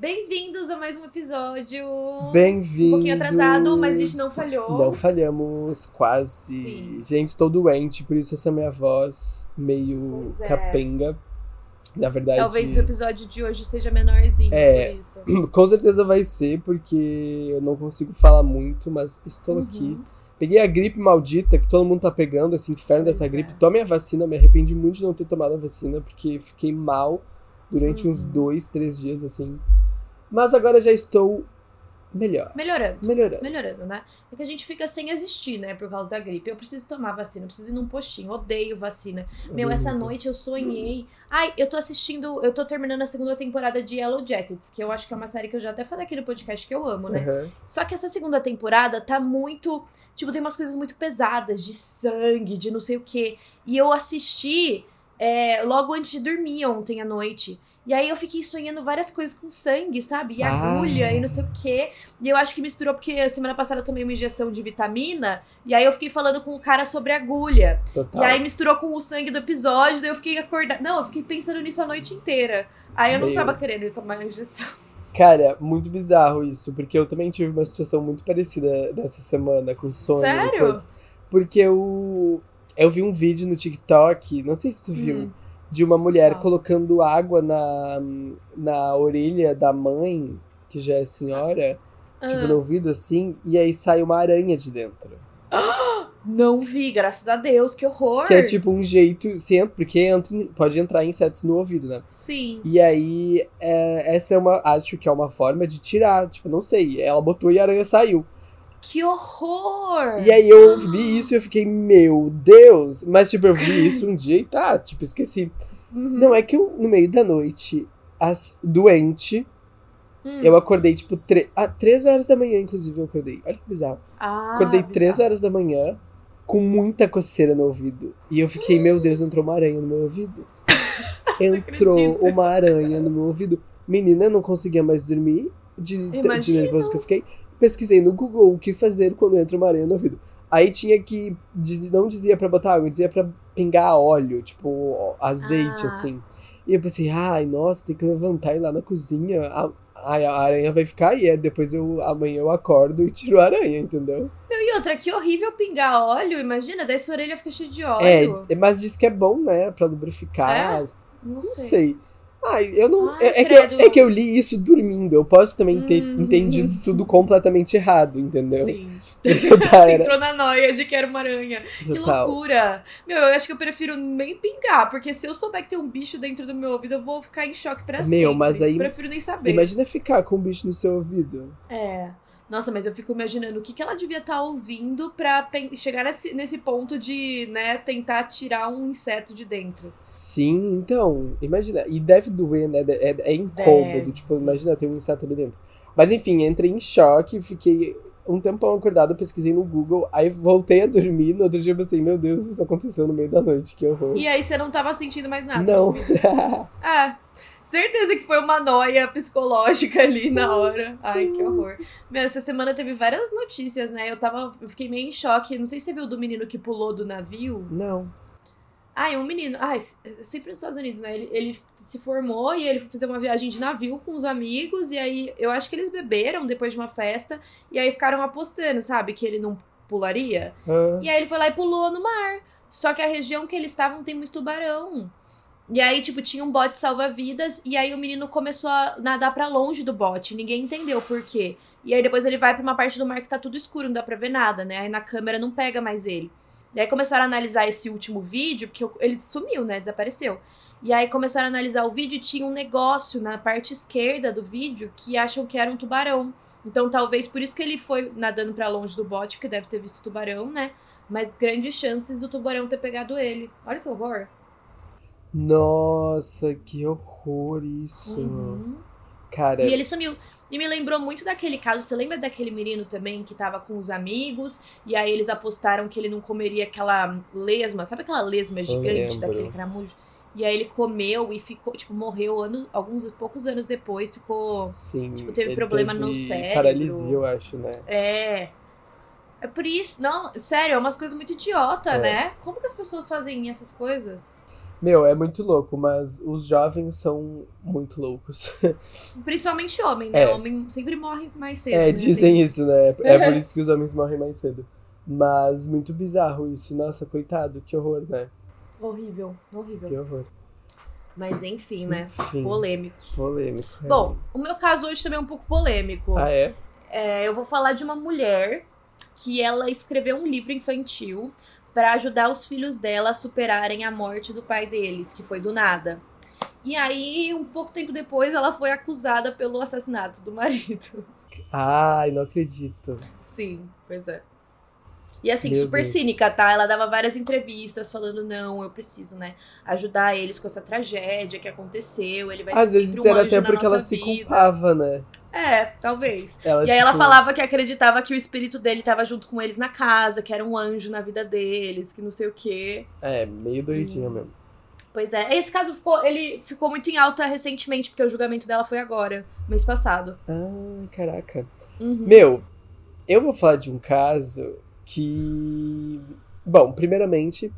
Bem-vindos a mais um episódio. Bem-vindos. Um pouquinho atrasado, mas a gente não falhou. Não falhamos, quase. Sim. Gente, estou doente, por isso essa minha voz meio é. capenga. Na verdade. Talvez o episódio de hoje seja menorzinho, É. Com certeza vai ser, porque eu não consigo falar muito, mas estou Uhum. aqui. Peguei a gripe maldita que todo mundo tá pegando, esse inferno Pois dessa é. gripe. Tomei a vacina, me arrependi muito de não ter tomado a vacina, porque fiquei mal durante uns Uhum. dois, três dias, assim. Mas agora já estou melhor. Melhorando. Melhorando. Melhorando, né? É que a gente fica sem existir, né? Por causa da gripe. Eu preciso tomar vacina, eu preciso ir num postinho. Odeio vacina. Meu, essa noite eu sonhei. Ai, eu tô assistindo. Eu tô terminando a segunda temporada de Yellow Jackets, que eu acho que é uma série que eu já até falei aqui no podcast que eu amo, né? Aham. Só que essa segunda temporada tá muito. Tipo, tem umas coisas muito pesadas, de sangue, de não sei o quê. E eu assisti é, logo antes de dormir ontem à noite. E aí eu fiquei sonhando várias coisas com sangue, sabe? E Ah. agulha e não sei o quê. E eu acho que misturou porque semana passada eu tomei uma injeção de vitamina. E aí eu fiquei falando com o cara sobre agulha. Total. E aí misturou com o sangue do episódio, daí eu fiquei acordada. Não, eu fiquei pensando nisso a noite inteira. Aí eu não Meu. tava querendo tomar injeção. Cara, muito bizarro isso, porque eu também tive uma situação muito parecida nessa semana com sonho. Sério? coisa. Porque eu, eu vi um vídeo no TikTok, não sei se tu viu, Hum. de uma mulher Qual? colocando água na, na orelha da mãe, que já é senhora, tipo Ah. no ouvido assim, e aí sai uma aranha de dentro. Não vi, graças a Deus, que horror. Que é tipo um jeito, se entra, porque entra, pode entrar insetos no ouvido, né? Sim. E aí, é, essa é uma. Acho que é uma forma de tirar. Tipo, não sei. Ela botou e a aranha saiu. Que horror! E aí eu vi isso e eu fiquei, meu Deus! Mas, tipo, eu vi isso um dia e tá, tipo, esqueci. Uhum. Não, é que eu, no meio da noite, as, doente, Hum. eu acordei, tipo, tre ah, três horas da manhã, inclusive, eu acordei. Olha que bizarro. Ah, acordei três bizarro. horas da manhã, com muita coceira no ouvido. E eu fiquei, meu Deus, entrou uma aranha no meu ouvido. Entrou uma aranha no meu ouvido. Menina, eu não conseguia mais dormir de, de nervoso que eu fiquei. Pesquisei no Google o que fazer quando entra uma aranha no ouvido. Aí tinha que. Não dizia pra botar água, dizia pra pingar óleo, tipo, azeite, Ah. assim. E eu pensei, ai, nossa, tem que levantar e ir lá na cozinha. A, a aranha vai ficar aí. Aí depois eu amanhã eu acordo e tiro a aranha, entendeu? Meu, e outra, que horrível pingar óleo, imagina, daí sua orelha fica cheia de óleo. É, mas diz que é bom, né? Pra lubrificar. Não Não sei. sei. Ai, eu não. Ai, é, é que eu, é que eu li isso dormindo. Eu posso também ter Hum. entendido tudo completamente errado, entendeu? Sim. Você entrou na noia de que era uma aranha. Que total. loucura! Meu, eu acho que eu prefiro nem pingar, porque se eu souber que tem um bicho dentro do meu ouvido, eu vou ficar em choque pra sempre. Meu, mas aí- Prefiro nem saber. Imagina ficar com um bicho no seu ouvido. É. Nossa, mas eu fico imaginando o que, que ela devia estar ouvindo pra chegar nesse, nesse ponto de, né, tentar tirar um inseto de dentro. Sim, então, imagina. E deve doer, né? É, é incômodo. Deve. Tipo, imagina ter um inseto ali dentro. Mas enfim, entrei em choque, fiquei um tempão acordado, pesquisei no Google, aí voltei a dormir. No outro dia eu pensei, meu Deus, isso aconteceu no meio da noite, que horror. E aí você não tava sentindo mais nada? Não. Ah, certeza que foi uma noia psicológica ali na hora. Ai, que horror. Meu, essa semana teve várias notícias, né? Eu tava. Eu fiquei meio em choque. Não sei se você viu do menino que pulou do navio. Não. Ai, um menino. Ai, sempre nos Estados Unidos, né? Ele, ele se formou e ele foi fazer uma viagem de navio com os amigos. E aí eu acho que eles beberam depois de uma festa. E aí ficaram apostando, sabe? Que ele não pularia. Ah, E aí ele foi lá e pulou no mar. Só que a região que eles estavam tem muito tubarão. E aí, tipo, tinha um bote salva-vidas. E aí o menino começou a nadar pra longe do bote. Ninguém entendeu por quê. E aí depois ele vai pra uma parte do mar que tá tudo escuro, não dá pra ver nada, né? Aí na câmera não pega mais ele. E aí começaram a analisar esse último vídeo, porque ele sumiu, né? Desapareceu. E aí começaram a analisar o vídeo e tinha um negócio na parte esquerda do vídeo que acham que era um tubarão. Então talvez por isso que ele foi nadando pra longe do bote, porque deve ter visto tubarão, né? Mas grandes chances do tubarão ter pegado ele. Olha que horror. Nossa, que horror isso. Uhum. Cara, E ele sumiu. E me lembrou muito daquele caso. Você lembra daquele menino também que tava com os amigos? E aí eles apostaram que ele não comeria aquela lesma. Sabe aquela lesma gigante daquele cramujo? E aí ele comeu e ficou, tipo, morreu anos, alguns poucos anos depois, ficou. sim. tipo, teve problema no teve cérebro. Paralisia, eu acho, né? É. É por isso, não, sério, é umas coisas muito idiota, É. né? Como que as pessoas fazem essas coisas? Meu, é muito louco, mas os jovens são muito loucos. Principalmente homem, né? É. Homem sempre morre mais cedo. É, né? dizem isso, né? É por isso que os homens morrem mais cedo. Mas muito bizarro isso. Nossa, coitado, que horror, né? Horrível, horrível. Que horror. Mas enfim, né? Enfim, Polêmicos. polêmico. Bom, o meu caso hoje também é um pouco polêmico. Ah, é? É, eu vou falar de uma mulher que ela escreveu um livro infantil para ajudar os filhos dela a superarem a morte do pai deles, que foi do nada. E aí, um pouco tempo depois, ela foi acusada pelo assassinato do marido. Ai, não acredito. Sim, pois é. E assim, Meu super Deus. cínica, tá? Ela dava várias entrevistas falando, não, eu preciso, né, ajudar eles com essa tragédia que aconteceu, ele vai Às ser vezes um era até porque ela nossa se vida. culpava, né? É, talvez. Ela, E aí ela tipo, falava que acreditava que o espírito dele tava junto com eles na casa, que era um anjo na vida deles, que não sei o quê. É, meio Hum. doidinha mesmo. Pois é, esse caso ficou, ele ficou muito em alta recentemente, porque o julgamento dela foi agora, mês passado. Ai, caraca. Uhum. Meu, eu vou falar de um caso que. Bom, primeiramente,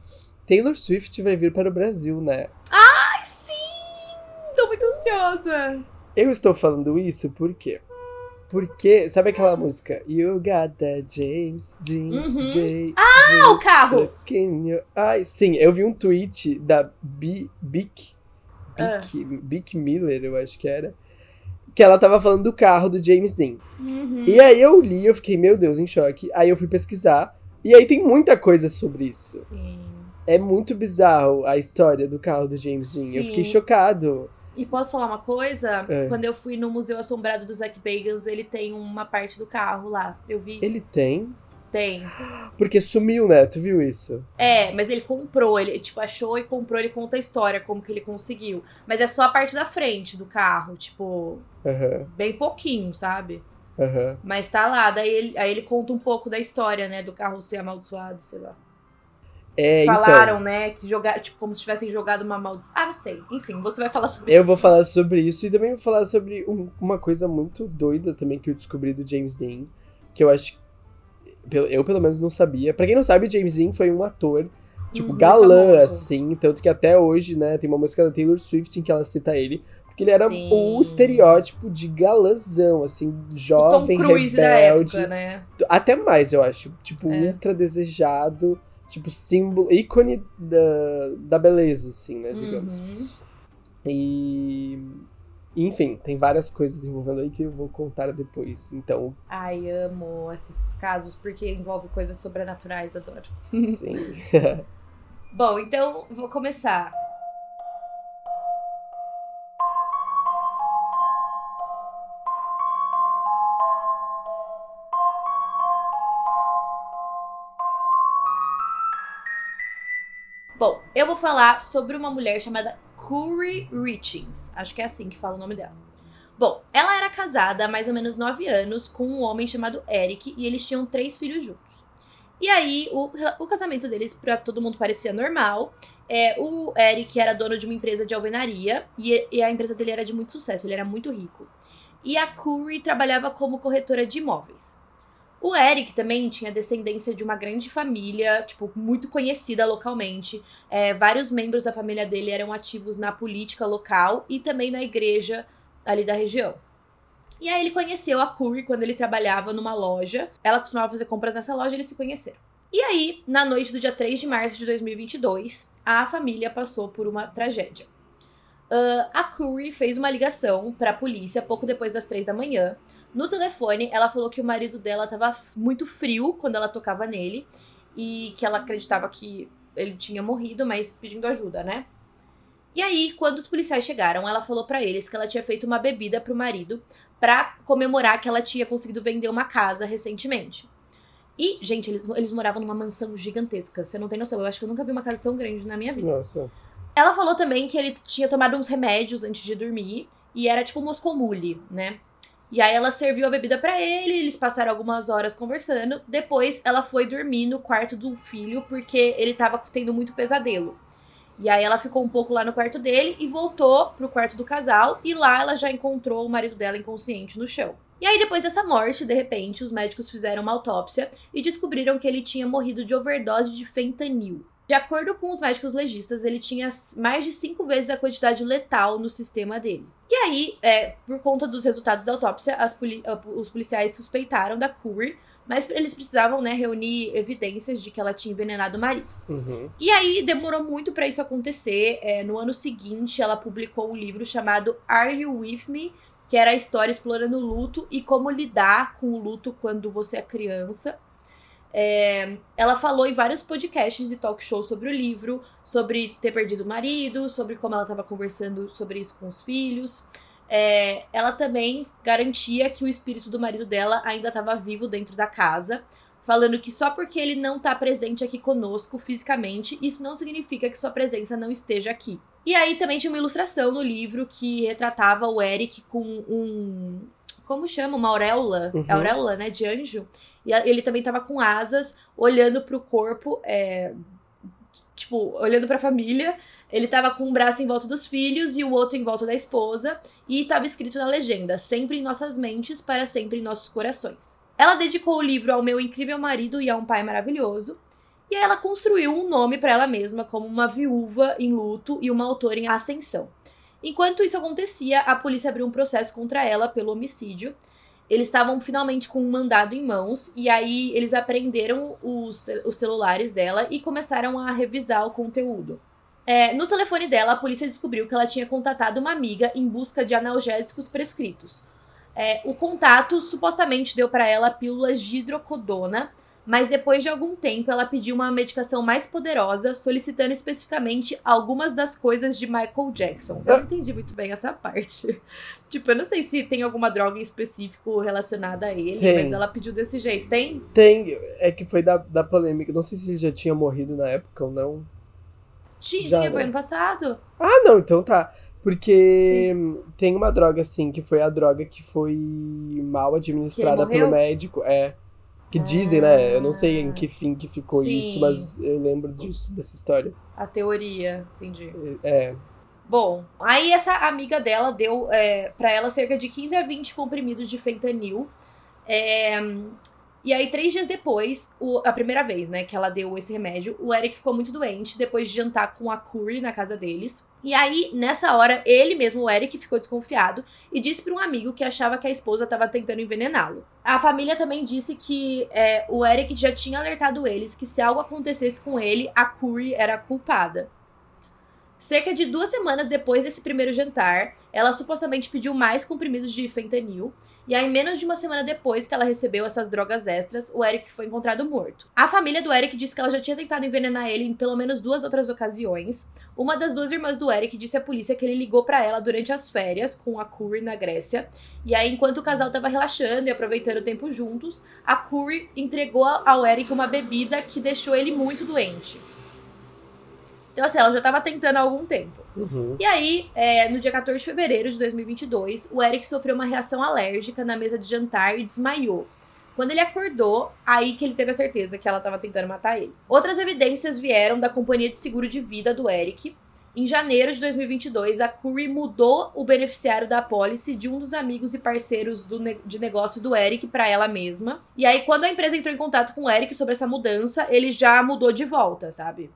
Taylor Swift vai vir para o Brasil, né? Ai, sim! Tô muito ansiosa. Eu estou falando isso por quê? Porque, sabe aquela música? You got that James Dean Uhum. Day. Ah, o carro! Eyes. Sim, eu vi um tweet da Bic. Ah. Bic, Bic Miller, eu acho que era. Que ela tava falando do carro do James Dean. Uhum. E aí eu li, eu fiquei, meu Deus, em choque. Aí eu fui pesquisar. E aí tem muita coisa sobre isso. Sim. É muito bizarro a história do carro do James Dean. Eu fiquei Sim. chocado. E posso falar uma coisa? É. Quando eu fui no Museu Assombrado do Zack Bagans, ele tem uma parte do carro lá. Eu vi. Ele tem. Tem. Porque sumiu, né? Tu viu isso? É, mas ele comprou, ele tipo achou e comprou, ele conta a história, como que ele conseguiu. Mas é só a parte da frente do carro, tipo, Aham, bem pouquinho, sabe? aham. Mas tá lá, daí ele, aí ele conta um pouco da história, né, do carro ser amaldiçoado, sei lá. É, Falaram, então. né, que jogar, tipo, como se tivessem jogado uma maldição. Ah, não sei. Enfim, você vai falar sobre Eu isso. vou falar sobre isso e também vou falar sobre um- uma coisa muito doida também que eu descobri do James Dean, que eu acho eu pelo menos não sabia. Pra quem não sabe, James Dean foi um ator tipo Uhum, galã famoso. assim, tanto que até hoje, né, tem uma música da Taylor Swift em que ela cita ele, porque ele era Sim. o estereótipo de galãzão, assim, O Tom jovem, Cruise da rebelde, época, né? até mais, eu acho, tipo, É. ultra desejado, tipo símbolo, ícone da, da beleza, assim, né, digamos. Uhum. E. Enfim, tem várias coisas envolvendo aí que eu vou contar depois. Então, Ai, amo esses casos porque envolve coisas sobrenaturais, adoro. sim. Bom, então vou começar. Eu vou falar sobre uma mulher chamada Curry Richings. Acho que é assim que fala o nome dela. Bom, ela era casada há mais ou menos nove anos com um homem chamado Eric e eles tinham três filhos juntos. E aí, o, o casamento deles, pra todo mundo, parecia normal. É, o Eric era dono de uma empresa de alvenaria e, e a empresa dele era de muito sucesso, ele era muito rico. E a Curry trabalhava como corretora de imóveis. O Eric também tinha descendência de uma grande família, tipo, muito conhecida localmente. É, vários membros da família dele eram ativos na política local e também na igreja ali da região. E aí ele conheceu a Curry quando ele trabalhava numa loja. Ela costumava fazer compras nessa loja e eles se conheceram. E aí, na noite do dia 3 de março de 2022, a família passou por uma tragédia. Ah, a Curry fez uma ligação para a polícia pouco depois das três da manhã. No telefone, ela falou que o marido dela estava muito frio quando ela tocava nele e que ela acreditava que ele tinha morrido, mas pedindo ajuda, né? E aí, quando os policiais chegaram, ela falou para eles que ela tinha feito uma bebida pro marido para comemorar que ela tinha conseguido vender uma casa recentemente. E, gente, eles, eles moravam numa mansão gigantesca. Você não tem noção. Eu acho que eu nunca vi uma casa tão grande na minha vida. Nossa. Ela falou também que ele tinha tomado uns remédios antes de dormir. E era tipo um moscomule, né? E aí ela serviu a bebida pra ele, eles passaram algumas horas conversando. Depois ela foi dormir no quarto do filho porque ele tava tendo muito pesadelo. E aí ela ficou um pouco lá no quarto dele e voltou pro quarto do casal e lá ela já encontrou o marido dela inconsciente no chão. E aí depois dessa morte, de repente, os médicos fizeram uma autópsia e descobriram que ele tinha morrido de overdose de fentanil. De acordo com os médicos legistas, ele tinha mais de cinco vezes a quantidade letal no sistema dele. E aí, é, por conta dos resultados da autópsia, poli os policiais suspeitaram da Curry, mas eles precisavam né, reunir evidências de que ela tinha envenenado o marido. Uhum. E aí demorou muito para isso acontecer. É, no ano seguinte, ela publicou um livro chamado Are You With Me? Que era a história explorando o luto e como lidar com o luto quando você é criança. É, ela falou em vários podcasts e talk shows sobre o livro, sobre ter perdido o marido, sobre como ela estava conversando sobre isso com os filhos. É, ela também garantia que o espírito do marido dela ainda estava vivo dentro da casa, falando que só porque ele não está presente aqui conosco fisicamente, isso não significa que sua presença não esteja aqui. E aí também tinha uma ilustração no livro que retratava o Eric com um, como chama? Uma auréola. Uhum. Auréola, né? De anjo. E ele também tava com asas, olhando pro corpo, é, tipo, olhando pra família. Ele tava com um braço em volta dos filhos e o outro em volta da esposa. E tava escrito na legenda: sempre em nossas mentes, para sempre em nossos corações. Ela dedicou o livro ao meu incrível marido e a um pai maravilhoso. E aí ela construiu um nome para ela mesma como uma viúva em luto e uma autora em ascensão. Enquanto isso acontecia, a polícia abriu um processo contra ela pelo homicídio. Eles estavam finalmente com um mandado em mãos, e aí eles apreenderam os, os celulares dela e começaram a revisar o conteúdo. É, no telefone dela, a polícia descobriu que ela tinha contatado uma amiga em busca de analgésicos prescritos. É, o contato supostamente deu para ela pílulas de hidrocodona, mas depois de algum tempo ela pediu uma medicação mais poderosa, solicitando especificamente algumas das coisas de Michael Jackson. Eu não entendi muito bem essa parte. tipo, eu não sei se tem alguma droga em específico relacionada a ele, tem. mas ela pediu desse jeito. Tem? Tem. É que foi da, da polêmica. Não sei se ele já tinha morrido na época ou não. Tinha, já, foi né? ano passado. Ah, não, então tá. Porque Sim. tem uma droga, assim, que foi a droga que foi mal administrada pelo médico. É. Que dizem, né? Eu não sei em que fim que ficou Sim. isso, mas eu lembro disso, dessa história. A teoria, entendi. É. Bom, aí essa amiga dela deu é, para ela cerca de 15 a 20 comprimidos de fentanil. É, e aí, três dias depois, o, a primeira vez, né, que ela deu esse remédio, o Eric ficou muito doente depois de jantar com a Curry na casa deles. E aí, nessa hora, ele mesmo, o Eric, ficou desconfiado e disse para um amigo que achava que a esposa estava tentando envenená-lo. A família também disse que é, o Eric já tinha alertado eles que se algo acontecesse com ele, a Curry era a culpada. Cerca de duas semanas depois desse primeiro jantar, ela supostamente pediu mais comprimidos de fentanil, e aí, menos de uma semana depois que ela recebeu essas drogas extras, o Eric foi encontrado morto. A família do Eric disse que ela já tinha tentado envenenar ele em pelo menos duas outras ocasiões. Uma das duas irmãs do Eric disse à polícia que ele ligou para ela durante as férias com a Curry na Grécia, e aí, enquanto o casal estava relaxando e aproveitando o tempo juntos, a Curry entregou ao Eric uma bebida que deixou ele muito doente. Então, assim, ela já estava tentando há algum tempo. Uhum. E aí, é, no dia 14 de fevereiro de 2022, o Eric sofreu uma reação alérgica na mesa de jantar e desmaiou. Quando ele acordou, aí que ele teve a certeza que ela estava tentando matar ele. Outras evidências vieram da companhia de seguro de vida do Eric. Em janeiro de 2022, a Curry mudou o beneficiário da apólice de um dos amigos e parceiros ne de negócio do Eric para ela mesma. E aí, quando a empresa entrou em contato com o Eric sobre essa mudança, ele já mudou de volta, sabe?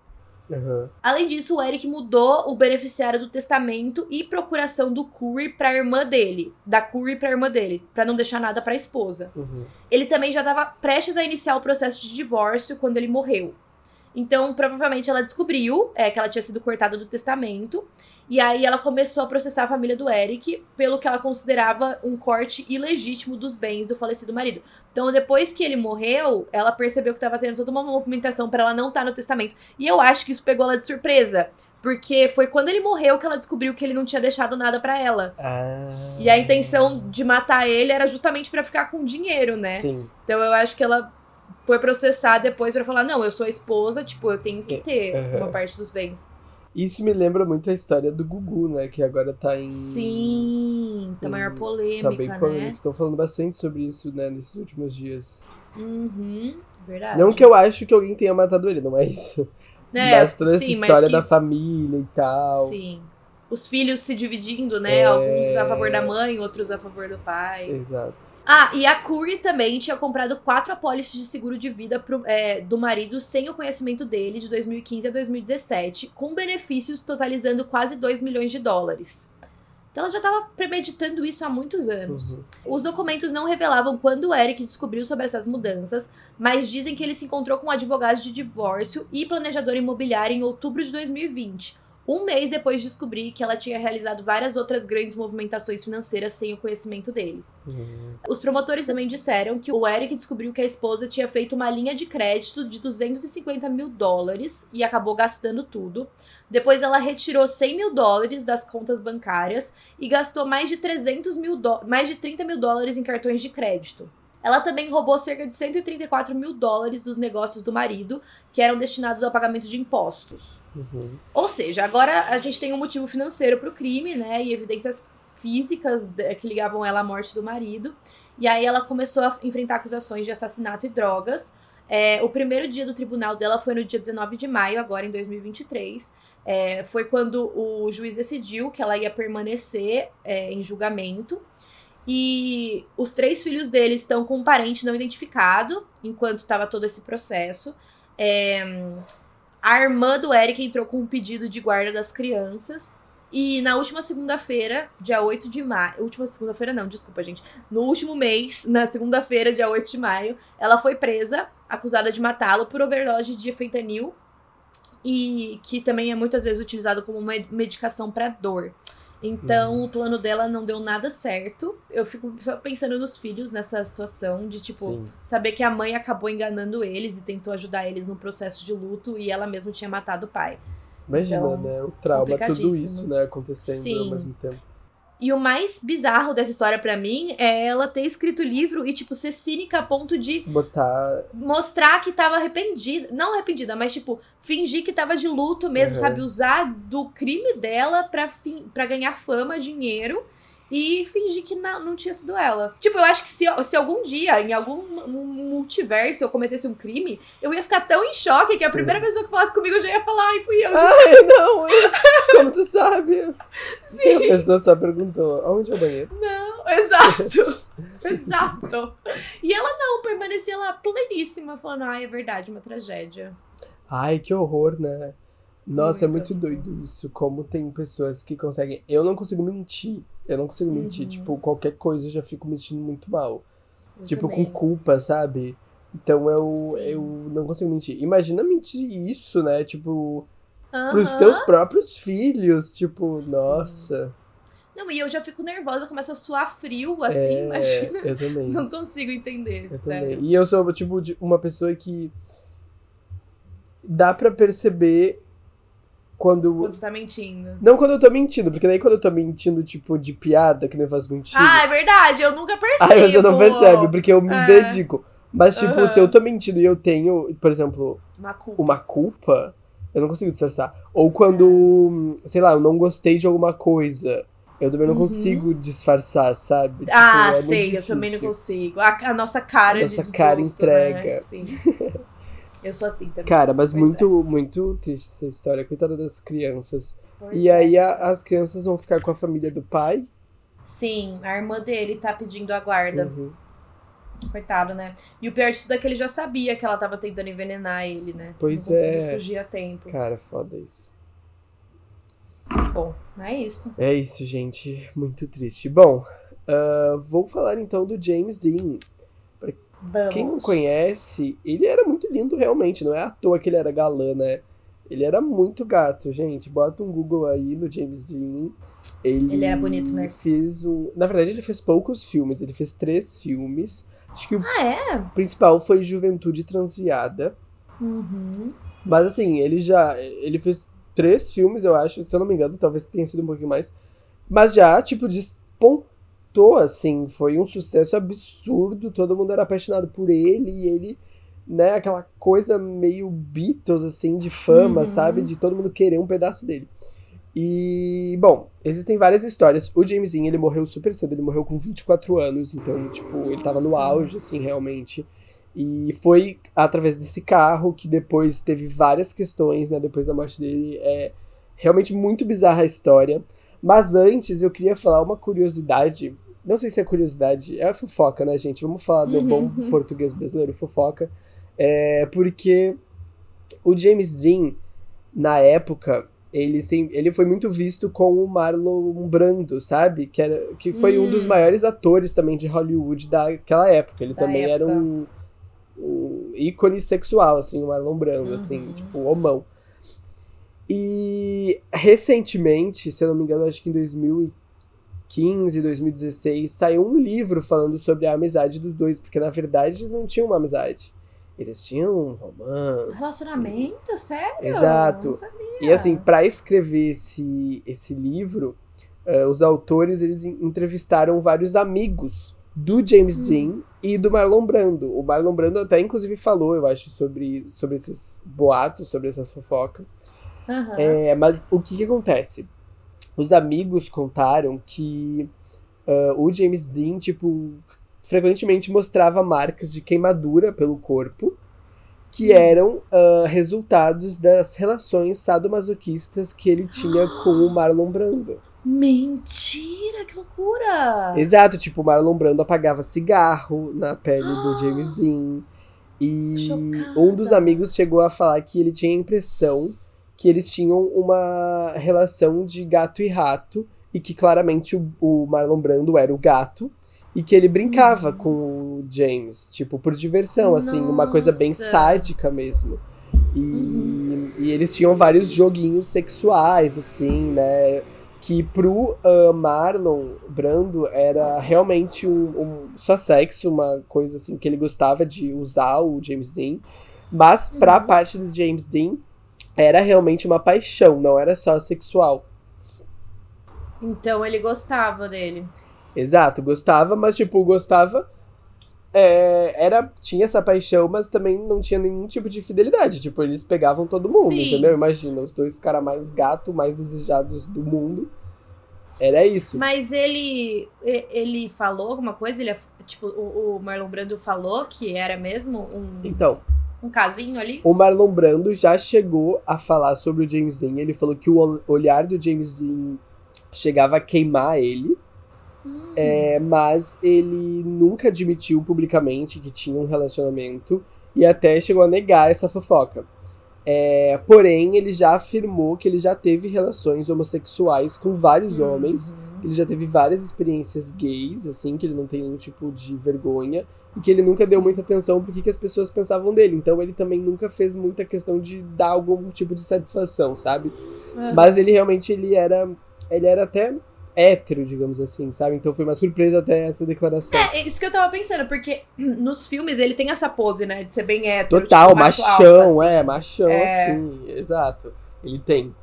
Uhum. Além disso, o Eric mudou o beneficiário do testamento e procuração do Curry pra irmã dele. Da Curry pra irmã dele, para não deixar nada pra esposa. Uhum. Ele também já estava prestes a iniciar o processo de divórcio quando ele morreu. Então, provavelmente ela descobriu é, que ela tinha sido cortada do testamento. E aí ela começou a processar a família do Eric pelo que ela considerava um corte ilegítimo dos bens do falecido marido. Então, depois que ele morreu, ela percebeu que estava tendo toda uma movimentação para ela não estar tá no testamento. E eu acho que isso pegou ela de surpresa. Porque foi quando ele morreu que ela descobriu que ele não tinha deixado nada para ela. Ah. E a intenção de matar ele era justamente para ficar com dinheiro, né? Sim. Então eu acho que ela foi processar depois para falar: não, eu sou a esposa, tipo, eu tenho que ter uhum. uma parte dos bens. Isso me lembra muito a história do Gugu, né? Que agora tá em. Sim, tá maior polêmica. Tá bem polêmica. Né? Estão falando bastante sobre isso, né, nesses últimos dias. Uhum, verdade. Não que eu acho que alguém tenha matado ele, não é isso. É, mas toda sim, essa história que... da família e tal. Sim. Os filhos se dividindo, né? É... Alguns a favor da mãe, outros a favor do pai. Exato. Ah, e a Curry também tinha comprado quatro apólices de seguro de vida pro, é, do marido sem o conhecimento dele, de 2015 a 2017, com benefícios totalizando quase 2 milhões de dólares. Então ela já estava premeditando isso há muitos anos. Uhum. Os documentos não revelavam quando o Eric descobriu sobre essas mudanças, mas dizem que ele se encontrou com um advogado de divórcio e planejador imobiliário em outubro de 2020, um mês depois de descobrir que ela tinha realizado várias outras grandes movimentações financeiras sem o conhecimento dele. Uhum. Os promotores também disseram que o Eric descobriu que a esposa tinha feito uma linha de crédito de 250 mil dólares e acabou gastando tudo. Depois ela retirou 100 mil dólares das contas bancárias e gastou mais de 300 mil mais de 30 mil dólares em cartões de crédito. Ela também roubou cerca de 134 mil dólares dos negócios do marido, que eram destinados ao pagamento de impostos. Uhum. Ou seja, agora a gente tem um motivo financeiro para o crime, né? E evidências físicas que ligavam ela à morte do marido. E aí ela começou a enfrentar acusações de assassinato e drogas. É, o primeiro dia do tribunal dela foi no dia 19 de maio, agora em 2023. É, foi quando o juiz decidiu que ela ia permanecer é, em julgamento. E os três filhos dele estão com um parente não identificado, enquanto estava todo esse processo. É, a irmã do Eric entrou com um pedido de guarda das crianças. E na última segunda-feira, dia 8 de maio. Última segunda-feira, não, desculpa, gente. No último mês, na segunda-feira, dia 8 de maio, ela foi presa, acusada de matá-lo por overdose de fentanil. E que também é muitas vezes utilizado como uma medicação para dor. Então, uhum. o plano dela não deu nada certo. Eu fico só pensando nos filhos nessa situação de, tipo, Sim. saber que a mãe acabou enganando eles e tentou ajudar eles no processo de luto e ela mesma tinha matado o pai. Imagina, então, né? O trauma, tudo isso, né? Acontecendo Sim. ao mesmo tempo. E o mais bizarro dessa história para mim é ela ter escrito o livro e, tipo, ser cínica a ponto de. Botar. Mostrar que tava arrependida. Não arrependida, mas, tipo, fingir que tava de luto mesmo, uhum. sabe? Usar do crime dela pra, pra ganhar fama, dinheiro e fingir que não, não tinha sido ela. Tipo, eu acho que se, se algum dia, em algum multiverso, eu cometesse um crime, eu ia ficar tão em choque que a primeira pessoa que falasse comigo já ia falar, ai, fui eu. Ai, não, como tu sabe? Sim. E a pessoa só perguntou, onde é o banheiro? Não, exato. exato. E ela não, permanecia lá pleníssima, falando, ai, é verdade, uma tragédia. Ai, que horror, né? Nossa, é muito. é muito doido isso. Como tem pessoas que conseguem. Eu não consigo mentir. Eu não consigo mentir. Uhum. Tipo, qualquer coisa eu já fico me sentindo muito mal. Eu tipo, também. com culpa, sabe? Então eu, eu não consigo mentir. Imagina mentir isso, né? Tipo, uhum. pros teus próprios filhos. Tipo, Sim. nossa. Não, e eu já fico nervosa, começo a suar frio, assim, é, imagina. Eu também. Não consigo entender, eu sério. Também. E eu sou, tipo, uma pessoa que dá para perceber quando. Quando você tá mentindo. Não quando eu tô mentindo, porque daí quando eu tô mentindo, tipo, de piada, que nem eu faço contigo. Ah, é verdade, eu nunca percebo. Aí você não percebe, porque eu me é. dedico. Mas, tipo, uhum. se eu tô mentindo e eu tenho, por exemplo, uma culpa. uma culpa, eu não consigo disfarçar. Ou quando, sei lá, eu não gostei de alguma coisa. Eu também não uhum. consigo disfarçar, sabe? Tipo, ah, é sei, eu também não consigo. A, a nossa cara a nossa de cara entrega. Né? Sim. Eu sou assim também. Cara, mas pois muito, é. muito triste essa história. Coitada das crianças. Pois e é. aí a, as crianças vão ficar com a família do pai? Sim, a irmã dele tá pedindo a guarda. Uhum. Coitado, né? E o pior de tudo é que ele já sabia que ela tava tentando envenenar ele, né? Pois Não é. fugir a tempo. Cara, foda isso. Bom, é isso. É isso, gente. Muito triste. Bom, uh, vou falar então do James Dean. Vamos. Quem não conhece, ele era muito lindo realmente, não é à toa que ele era galã, né? Ele era muito gato, gente. Bota um Google aí no James Dean. Ele, ele era bonito mesmo. Fez um... Na verdade, ele fez poucos filmes. Ele fez três filmes. Acho que o ah, é? principal foi Juventude Transviada. Uhum. Mas assim, ele já. Ele fez três filmes, eu acho. Se eu não me engano, talvez tenha sido um pouquinho mais. Mas já, tipo, despontou assim, foi um sucesso absurdo, todo mundo era apaixonado por ele e ele, né, aquela coisa meio Beatles, assim, de fama, uhum. sabe? De todo mundo querer um pedaço dele. E, bom, existem várias histórias. O James Dean, ele morreu super cedo, ele morreu com 24 anos, então, tipo, ele tava no auge, assim, realmente. E foi através desse carro que depois teve várias questões, né, depois da morte dele. É realmente muito bizarra a história. Mas antes eu queria falar uma curiosidade. Não sei se é curiosidade, é fofoca, né, gente? Vamos falar do bom uhum. português brasileiro, fofoca. É porque o James Dean, na época, ele, sim, ele foi muito visto com o Marlon Brando, sabe? Que, era, que foi hum. um dos hum. maiores atores também de Hollywood daquela época. Ele da também época. era um, um, ícone sexual, assim, o Marlon Brando, assim, uhum. assim, tipo, homão. E recentemente, se eu não me engano, acho que em 2015, 2016, saiu um livro falando sobre a amizade dos dois, porque na verdade eles não tinham uma amizade. Eles tinham um romance. Relacionamento? Sério? Exato. E assim, para escrever esse, esse livro, uh, os autores eles entrevistaram vários amigos do James hum. Dean e do Marlon Brando. O Marlon Brando até inclusive falou, eu acho, sobre, sobre esses boatos, sobre essas fofocas. Uhum. É, mas o que, que acontece? Os amigos contaram que uh, o James Dean, tipo, frequentemente mostrava marcas de queimadura pelo corpo que hum. eram uh, resultados das relações sadomasoquistas que ele tinha com o Marlon Brando. Mentira, que loucura! Exato, tipo, o Marlon Brando apagava cigarro na pele do James Dean. E Chocada. um dos amigos chegou a falar que ele tinha a impressão que eles tinham uma relação de gato e rato e que claramente o, o Marlon Brando era o gato e que ele brincava uhum. com o James, tipo, por diversão, Nossa. assim, uma coisa bem sádica mesmo. E, uhum. e, eles tinham vários joguinhos sexuais, assim, né? Que pro uh, Marlon Brando era realmente um, um, só sexo, uma coisa assim que ele gostava de usar o James Dean. Mas pra uhum. parte do James Dean, era realmente uma paixão, não era só sexual. Então ele gostava dele. Exato, gostava, mas tipo, gostava. É, era, tinha essa paixão, mas também não tinha nenhum tipo de fidelidade. Tipo, eles pegavam todo mundo, Sim. entendeu? Imagina, os dois caras mais gato, mais desejados do mundo. Era isso. Mas ele ele falou alguma coisa? Ele, tipo, o, o Marlon Brando falou que era mesmo um. Então, um casinho ali? O Marlon Brando já chegou a falar sobre o James Dean. Ele falou que o olhar do James Dean chegava a queimar ele. Hum. É, mas ele nunca admitiu publicamente que tinha um relacionamento e até chegou a negar essa fofoca. É, porém, ele já afirmou que ele já teve relações homossexuais com vários uhum. homens. Ele já teve várias experiências gays, assim, que ele não tem nenhum tipo de vergonha. E que ele nunca Sim. deu muita atenção porque que as pessoas pensavam dele. Então ele também nunca fez muita questão de dar algum tipo de satisfação, sabe? Uhum. Mas ele realmente ele era. Ele era até hétero, digamos assim, sabe? Então foi uma surpresa até essa declaração. É, isso que eu tava pensando, porque nos filmes ele tem essa pose, né? De ser bem hétero. Total, tipo, machão, alfa, assim. é, machão, é... sim, exato. Ele tem.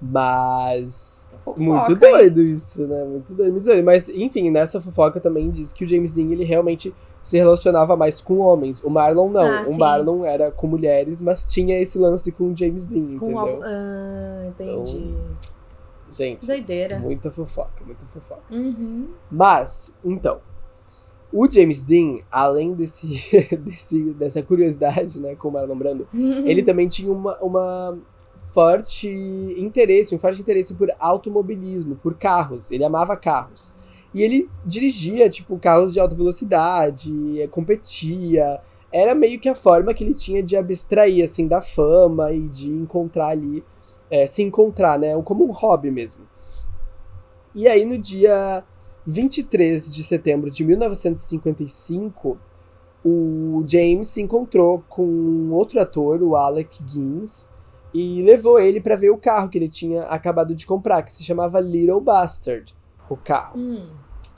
Mas. Fofoca, muito doido hein? isso, né? Muito doido, muito doido. Mas, enfim, nessa fofoca também diz que o James Dean ele realmente se relacionava mais com homens. O Marlon não. Ah, o sim. Marlon era com mulheres, mas tinha esse lance com o James Dean, com entendeu? Ah, entendi. Então, Gente, Doideira. muita fofoca, muita fofoca. Uhum. Mas, então, o James Dean, além desse, desse, dessa curiosidade, né, como era lembrando, uhum. ele também tinha uma, uma forte interesse, um forte interesse por automobilismo, por carros. Ele amava carros. E ele dirigia, tipo, carros de alta velocidade, competia. Era meio que a forma que ele tinha de abstrair, assim, da fama e de encontrar ali é, se encontrar, né? Como um hobby mesmo. E aí, no dia 23 de setembro de 1955, o James se encontrou com outro ator, o Alec Guinness, e levou ele para ver o carro que ele tinha acabado de comprar, que se chamava Little Bastard, o carro. Hum.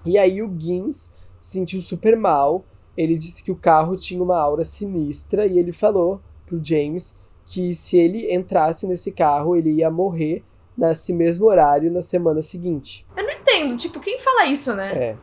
E aí o Guinness se sentiu super mal. Ele disse que o carro tinha uma aura sinistra e ele falou pro James que se ele entrasse nesse carro, ele ia morrer nesse mesmo horário na semana seguinte. Eu não entendo, tipo, quem fala isso, né? É.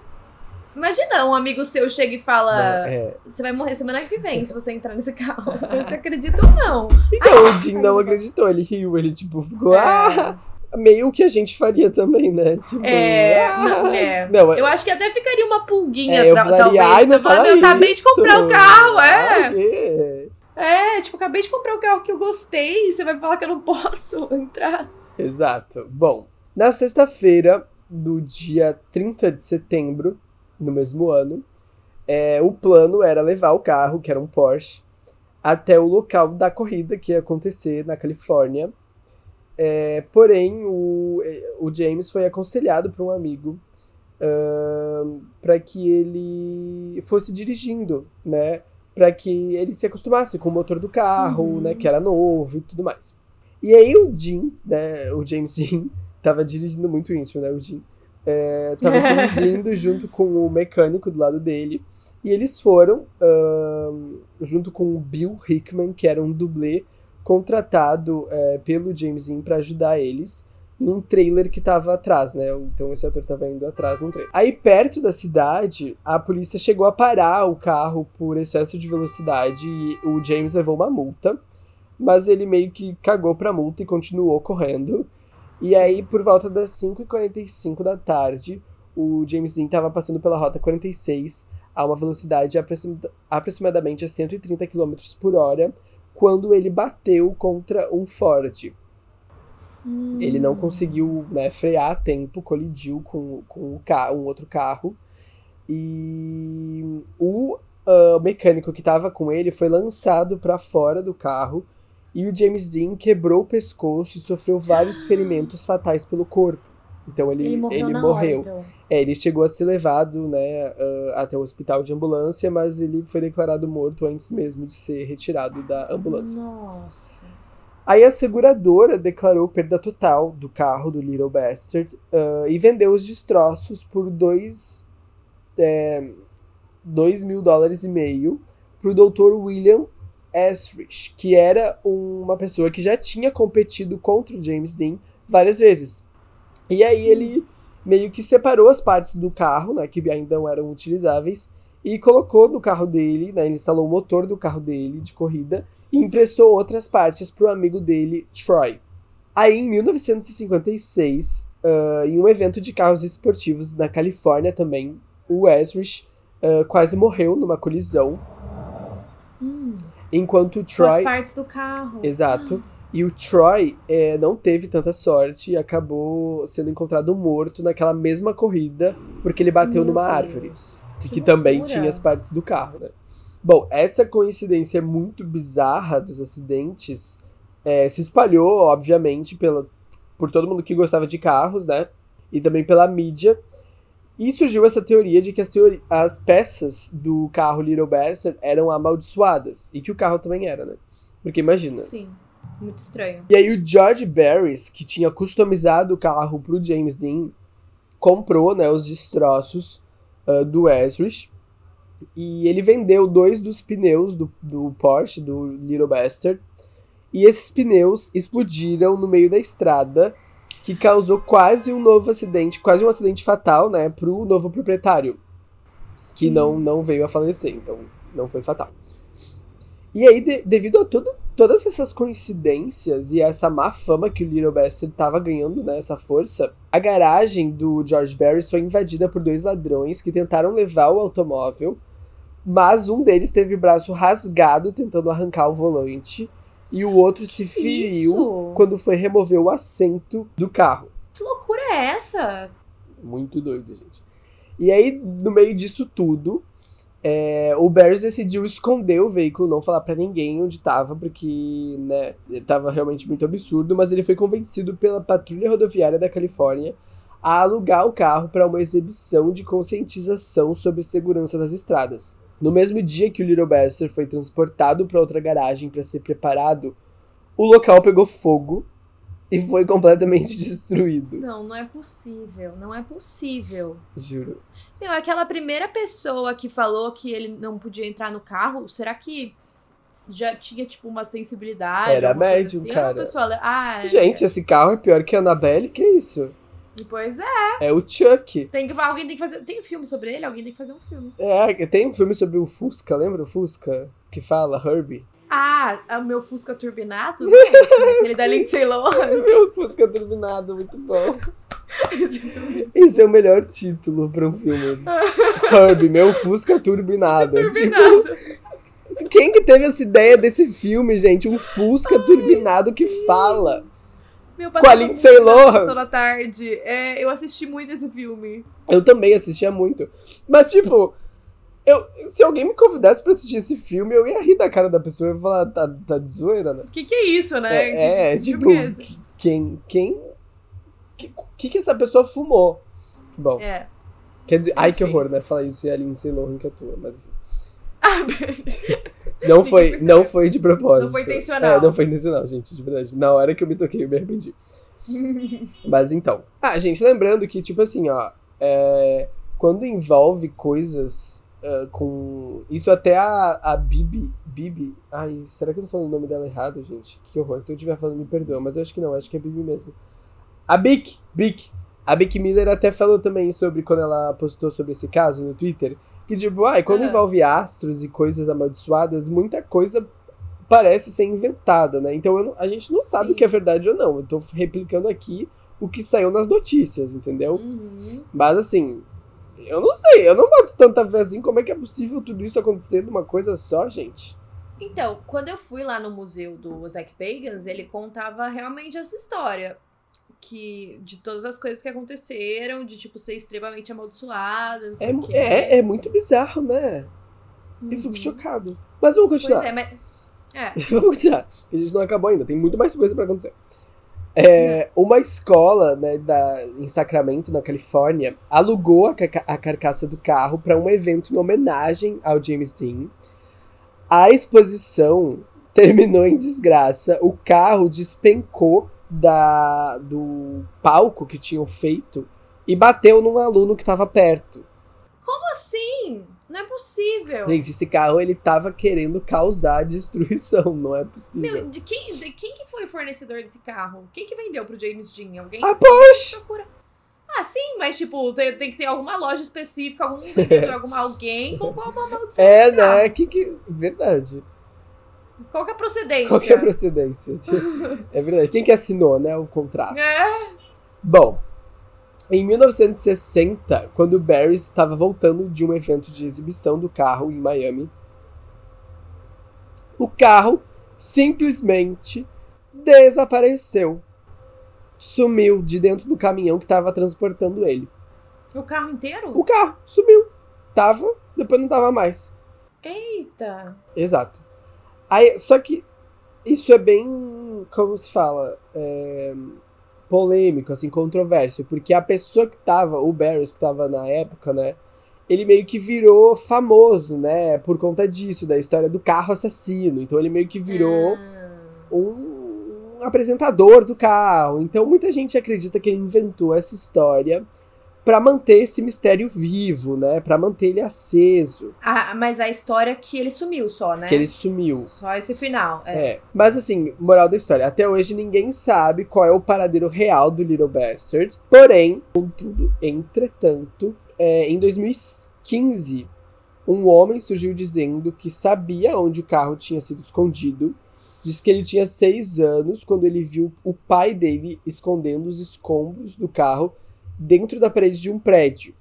Imagina um amigo seu chega e fala: é. Você vai morrer semana que vem se você entrar nesse carro. Você acredita ou não? Então, Ai, o Jim não acreditou, ele riu, ele tipo ficou. É. Ah! Meio que a gente faria também, né? Tipo, é, ah, não, é. Não, eu acho que até ficaria uma pulguinha, é, eu falaria, talvez. Ai, você fala, eu acabei de comprar o carro, é. Ai, é, tipo, acabei de comprar o carro que eu gostei, você vai falar que eu não posso entrar. Exato. Bom, Na sexta-feira do dia 30 de setembro, no mesmo ano, é, o plano era levar o carro, que era um Porsche, até o local da corrida que ia acontecer na Califórnia. É, porém, o, o James foi aconselhado por um amigo uh, para que ele fosse dirigindo, né? Para que ele se acostumasse com o motor do carro, uhum. né? Que era novo e tudo mais. E aí o Jim, né? O James Jim, tava dirigindo muito íntimo, né? O Jim. É, tava dirigindo junto com o mecânico do lado dele. E eles foram, uh, junto com o Bill Hickman, que era um dublê contratado é, pelo James Dean para ajudar eles, num trailer que tava atrás, né? Então esse ator tava indo atrás num trailer. Aí perto da cidade, a polícia chegou a parar o carro por excesso de velocidade e o James levou uma multa, mas ele meio que cagou pra multa e continuou correndo. E Sim. aí, por volta das 5h45 da tarde, o James Dean tava passando pela rota 46 a uma velocidade aproximadamente a 130 km por hora quando ele bateu contra um Ford. Hum. Ele não conseguiu né, frear a tempo, colidiu com, com um, carro, um outro carro. E o uh, mecânico que estava com ele foi lançado para fora do carro e o James Dean quebrou o pescoço e sofreu vários ferimentos fatais pelo corpo. Então ele, ele morreu. Ele morreu. Hora, então. É, ele chegou a ser levado né, uh, até o hospital de ambulância, mas ele foi declarado morto antes mesmo de ser retirado da ambulância. Nossa. Aí a seguradora declarou perda total do carro do Little Bastard uh, e vendeu os destroços por dois, é, dois mil dólares e meio para o Dr. William Esrich, que era uma pessoa que já tinha competido contra o James Dean várias vezes. E aí ele meio que separou as partes do carro, né, que ainda não eram utilizáveis, e colocou no carro dele, né, ele instalou o motor do carro dele de corrida e emprestou outras partes para o amigo dele, Troy. Aí, em 1956, uh, em um evento de carros esportivos na Califórnia também, o Esrich uh, quase morreu numa colisão. Hum. Enquanto Troy. Com as partes do carro. Exato. E o Troy é, não teve tanta sorte e acabou sendo encontrado morto naquela mesma corrida porque ele bateu Meu numa Deus. árvore. Que, que também tinha as partes do carro, né? Bom, essa coincidência muito bizarra dos acidentes é, se espalhou, obviamente, pela, por todo mundo que gostava de carros, né? E também pela mídia. E surgiu essa teoria de que as, teori as peças do carro Little Bastard eram amaldiçoadas. E que o carro também era, né? Porque imagina. Sim. Muito estranho. E aí o George Barris, que tinha customizado o carro pro James Dean, comprou, né, os destroços uh, do Esrich. E ele vendeu dois dos pneus do, do Porsche, do Little Bastard. E esses pneus explodiram no meio da estrada, que causou quase um novo acidente, quase um acidente fatal, né, pro novo proprietário. Sim. Que não, não veio a falecer, então não foi fatal. E aí, de, devido a tudo, todas essas coincidências e essa má fama que o Little Bastard estava ganhando, né, essa força, a garagem do George Barry foi invadida por dois ladrões que tentaram levar o automóvel, mas um deles teve o braço rasgado tentando arrancar o volante e o outro se feriu Isso? quando foi remover o assento do carro. Que loucura é essa? Muito doido, gente. E aí, no meio disso tudo, é, o Barris decidiu esconder o veículo, não falar para ninguém onde estava, porque, né, tava realmente muito absurdo, mas ele foi convencido pela patrulha rodoviária da Califórnia a alugar o carro para uma exibição de conscientização sobre segurança nas estradas. No mesmo dia que o Little Bastard foi transportado para outra garagem para ser preparado, o local pegou fogo e foi completamente destruído. Não, não é possível. Não é possível. Juro. Meu, aquela primeira pessoa que falou que ele não podia entrar no carro, será que já tinha, tipo, uma sensibilidade? Era médium, assim? cara. Pessoa... Ah, é... Gente, esse carro é pior que a Annabelle, que isso? Pois é. É o Chuck. Tem que, alguém tem que fazer. Tem um filme sobre ele? Alguém tem que fazer um filme. É, tem um filme sobre o Fusca, lembra o Fusca? Que fala Herbie. Ah, é o meu Fusca turbinado? Não é esse, né? Aquele da Lindsay Lohan. meu Fusca turbinado, muito bom. Esse é o melhor título para um filme. Herbie, meu Fusca turbinado. turbinado. Tipo, quem que teve essa ideia desse filme, gente? Um Fusca Ai, turbinado que sim. fala. Meu, Com a Lindsay Lohan. Da tarde. É, eu assisti muito esse filme. Eu também assistia muito. Mas, tipo, eu, se alguém me convidasse pra assistir esse filme, eu ia rir da cara da pessoa e falar, tá, tá de zoeira, né? O que, que é isso, né? É, é tipo, é quem. Quem. Que, que que essa pessoa fumou? Bom. É. Quer dizer, ai que horror, né? Falar isso e a Lindsay Lohan que atua, mas enfim. Ah, não foi, não foi de propósito. Não foi intencional. É, não foi intencional, gente, de verdade. Na hora que eu me toquei, eu me arrependi. Mas então. Ah, gente, lembrando que, tipo assim, ó. É, quando envolve coisas uh, com. Isso até a, a Bibi. Bibi. Ai, será que eu tô falando o nome dela errado, gente? Que horror. Se eu estiver falando, me perdoa. Mas eu acho que não, acho que é Bibi mesmo. A Bic! Bic! A Bic Miller até falou também sobre quando ela postou sobre esse caso no Twitter. Que, tipo, ai, quando envolve astros e coisas amaldiçoadas, muita coisa parece ser inventada, né? Então não, a gente não sabe Sim. o que é verdade ou não. Eu tô replicando aqui o que saiu nas notícias, entendeu? Uhum. Mas assim, eu não sei, eu não boto tanta fé assim. Como é que é possível tudo isso acontecer numa coisa só, gente? Então, quando eu fui lá no museu do Zack Bagans, ele contava realmente essa história que de todas as coisas que aconteceram, de tipo ser extremamente amaldiçoado. É, é, é muito bizarro, né? Uhum. Eu fico uhum. chocado. Mas vamos continuar. Pois é, mas. É. vamos continuar. A gente não acabou ainda, tem muito mais coisa para acontecer. É, uma escola né, da, em Sacramento, na Califórnia, alugou a, a carcaça do carro para um evento em homenagem ao James Dean. A exposição terminou em desgraça. O carro despencou da, do palco que tinham feito e bateu num aluno que estava perto. Como assim? Não é possível. Gente, esse carro ele tava querendo causar destruição, não é possível. Meu, de quem, de quem que foi o fornecedor desse carro? Quem que vendeu pro James Dean? Alguém? A Porsche! Procura. Ah, sim, mas tipo, tem, tem que ter alguma loja específica, algum vendedor, alguma alguém com qual uma maldição. É, né? Que, que... Verdade. Qual que é a procedência? Qual que é a procedência? é verdade. Quem que assinou, né, o contrato? É. Bom, em 1960, quando Barry estava voltando de um evento de exibição do carro em Miami, o carro simplesmente desapareceu. Sumiu de dentro do caminhão que estava transportando ele. O carro inteiro? O carro sumiu. Tava, depois não tava mais. Eita! Exato. Aí, só que isso é bem, como se fala, é, polêmico, assim, controverso, porque a pessoa que tava, o Barris que tava na época, né, ele meio que virou famoso, né, por conta disso, da história do carro assassino. Então ele meio que virou ah. um, um apresentador do carro. Então muita gente acredita que ele inventou essa história para manter esse mistério vivo, né? Para manter ele aceso. Ah, mas a história que ele sumiu só, né? Que ele sumiu. Só esse final. É. é. Mas assim, moral da história, até hoje ninguém sabe qual é o paradeiro real do Little Bastard. Porém, contudo, entretanto, é, em 2015, um homem surgiu dizendo que sabia onde o carro tinha sido escondido. Diz que ele tinha seis anos quando ele viu o pai dele escondendo os escombros do carro dentro da parede de um prédio.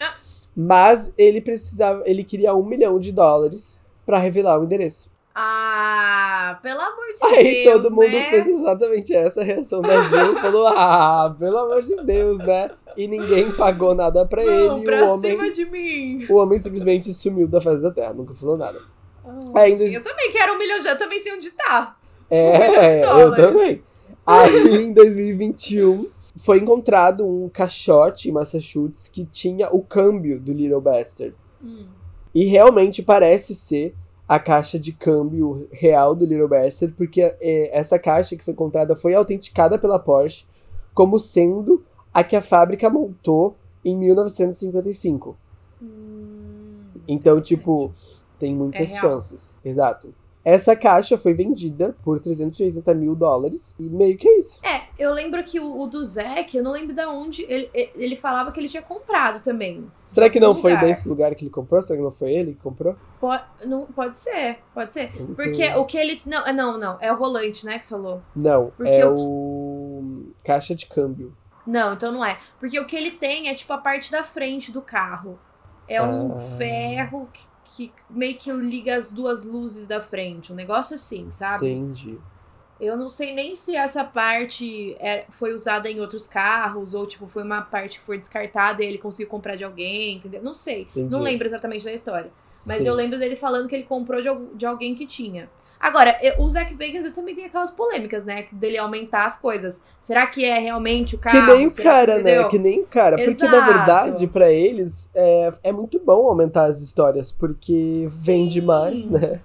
Ah. Mas ele precisava, ele queria um milhão de dólares para revelar o endereço. Ah, pelo amor de Aí Deus. Aí todo mundo né? fez exatamente essa reação da gente. falou: Ah, pelo amor de Deus, né? E ninguém pagou nada pra Não, ele. Pra o homem, cima de mim. O homem simplesmente sumiu da face da terra, nunca falou nada. Oh, Aí, Eu também quero um milhão de eu também sei onde tá. É, um eu também. Aí em 2021 foi encontrado um caixote em Massachusetts que tinha o câmbio do Little Bastard. Hum. E realmente parece ser a caixa de câmbio real do Little Bastard, porque é, essa caixa que foi encontrada foi autenticada pela Porsche como sendo a que a fábrica montou em 1955. Hum, então, tipo, tem muitas é chances. Exato. Essa caixa foi vendida por 380 mil dólares e meio que é isso. É, eu lembro que o, o do Zack, eu não lembro de onde, ele, ele falava que ele tinha comprado também. Será que não lugar. foi desse lugar que ele comprou? Será que não foi ele que comprou? Pode, não, pode ser, pode ser. Então... Porque o que ele. Não, não, não. É o volante, né, que você falou? Não, Porque é o... o. Caixa de câmbio. Não, então não é. Porque o que ele tem é tipo a parte da frente do carro. É um ah. ferro que que meio que liga as duas luzes da frente. Um negócio assim, sabe? Entendi. Eu não sei nem se essa parte é, foi usada em outros carros, ou tipo, foi uma parte que foi descartada e ele conseguiu comprar de alguém, entendeu? Não sei. Entendi. Não lembro exatamente da história. Mas Sim. eu lembro dele falando que ele comprou de, de alguém que tinha. Agora, o Zack Bagans também tem aquelas polêmicas, né? Dele aumentar as coisas. Será que é realmente o carro? Que nem o cara, que, né? Que nem o cara. Exato. Porque, na verdade, para eles, é, é muito bom aumentar as histórias, porque Sim. vende mais, né?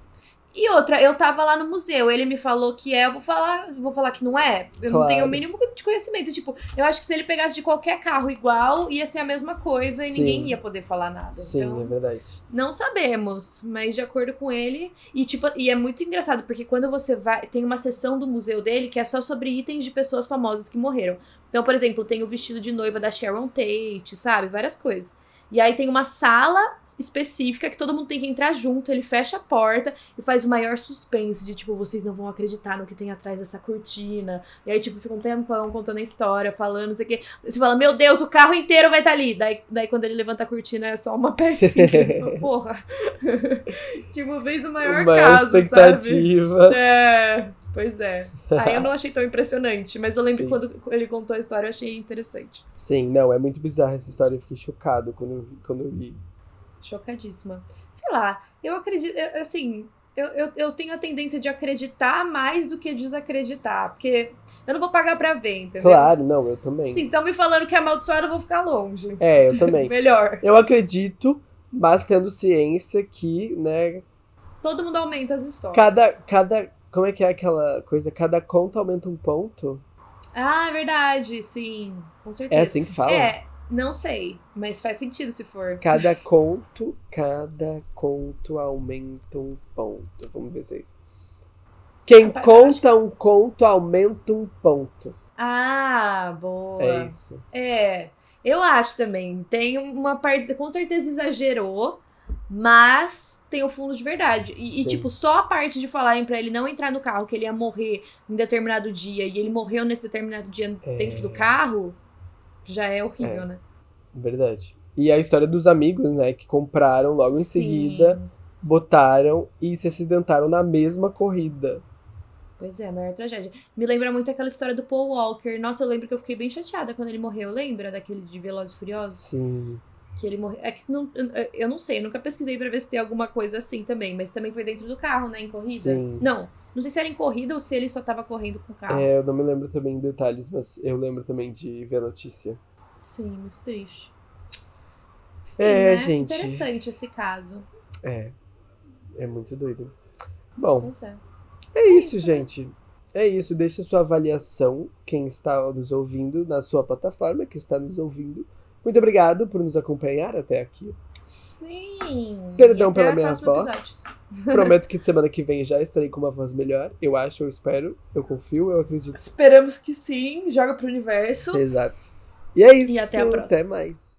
E outra, eu tava lá no museu, ele me falou que é, eu vou falar, vou falar que não é. Eu claro. não tenho o mínimo de conhecimento. Tipo, eu acho que se ele pegasse de qualquer carro igual, ia ser a mesma coisa Sim. e ninguém ia poder falar nada. Sim, então, é verdade. Não sabemos, mas de acordo com ele. E, tipo, e é muito engraçado, porque quando você vai. Tem uma seção do museu dele que é só sobre itens de pessoas famosas que morreram. Então, por exemplo, tem o vestido de noiva da Sharon Tate, sabe? Várias coisas. E aí tem uma sala específica que todo mundo tem que entrar junto, ele fecha a porta e faz o maior suspense de tipo, vocês não vão acreditar no que tem atrás dessa cortina. E aí, tipo, fica um tempão contando a história, falando, não sei o quê. Você fala, meu Deus, o carro inteiro vai estar tá ali. Daí, daí quando ele levanta a cortina é só uma pecinha. Porra. tipo, fez o maior, maior caso, expectativa. Sabe? É. Pois é. Aí eu não achei tão impressionante, mas eu lembro Sim. quando ele contou a história, eu achei interessante. Sim, não, é muito bizarra essa história, eu fiquei chocado quando eu, quando eu li. Chocadíssima. Sei lá, eu acredito, assim, eu, eu, eu tenho a tendência de acreditar mais do que desacreditar, porque eu não vou pagar pra ver, entendeu? Claro, não, eu também. Sim, estão me falando que é amaldiçoado, eu vou ficar longe. É, eu também. Melhor. Eu acredito, mas tendo ciência que, né... Todo mundo aumenta as histórias. Cada, cada como é que é aquela coisa? Cada conta aumenta um ponto? Ah, é verdade, sim. Com certeza. É assim que fala? É, não sei, mas faz sentido se for. Cada conto, cada conto aumenta um ponto. Vamos ver se é isso. Quem Rapaz, conta um conto aumenta um ponto. Ah, boa. É isso. É, eu acho também. Tem uma parte, com certeza exagerou, mas tem o fundo de verdade. E, e, tipo, só a parte de falarem pra ele não entrar no carro, que ele ia morrer em determinado dia, e ele morreu nesse determinado dia é... dentro do carro, já é horrível, é. né? Verdade. E a história dos amigos, né, que compraram logo em Sim. seguida, botaram e se acidentaram na mesma corrida. Pois é, a maior tragédia. Me lembra muito aquela história do Paul Walker. Nossa, eu lembro que eu fiquei bem chateada quando ele morreu. Lembra daquele de Velozes e Furiosos? Sim. Que ele morreu. É que não, eu não sei, eu nunca pesquisei pra ver se tem alguma coisa assim também, mas também foi dentro do carro, né? Em corrida. Sim. Não. Não sei se era em corrida ou se ele só tava correndo com o carro. É, eu não me lembro também detalhes, mas eu lembro também de ver a notícia. Sim, muito triste. é, né? gente. Interessante esse caso. É. É muito doido. Bom. É. É, é isso, isso, né? gente. Né? É isso. Deixa sua avaliação, quem está nos ouvindo, na sua plataforma, que está nos ouvindo. Muito obrigado por nos acompanhar até aqui. Sim. Perdão pela minha voz. Prometo que de semana que vem já estarei com uma voz melhor. Eu acho, eu espero, eu confio, eu acredito. Esperamos que sim. Joga pro universo. Exato. E é isso. E até a próxima. Até mais.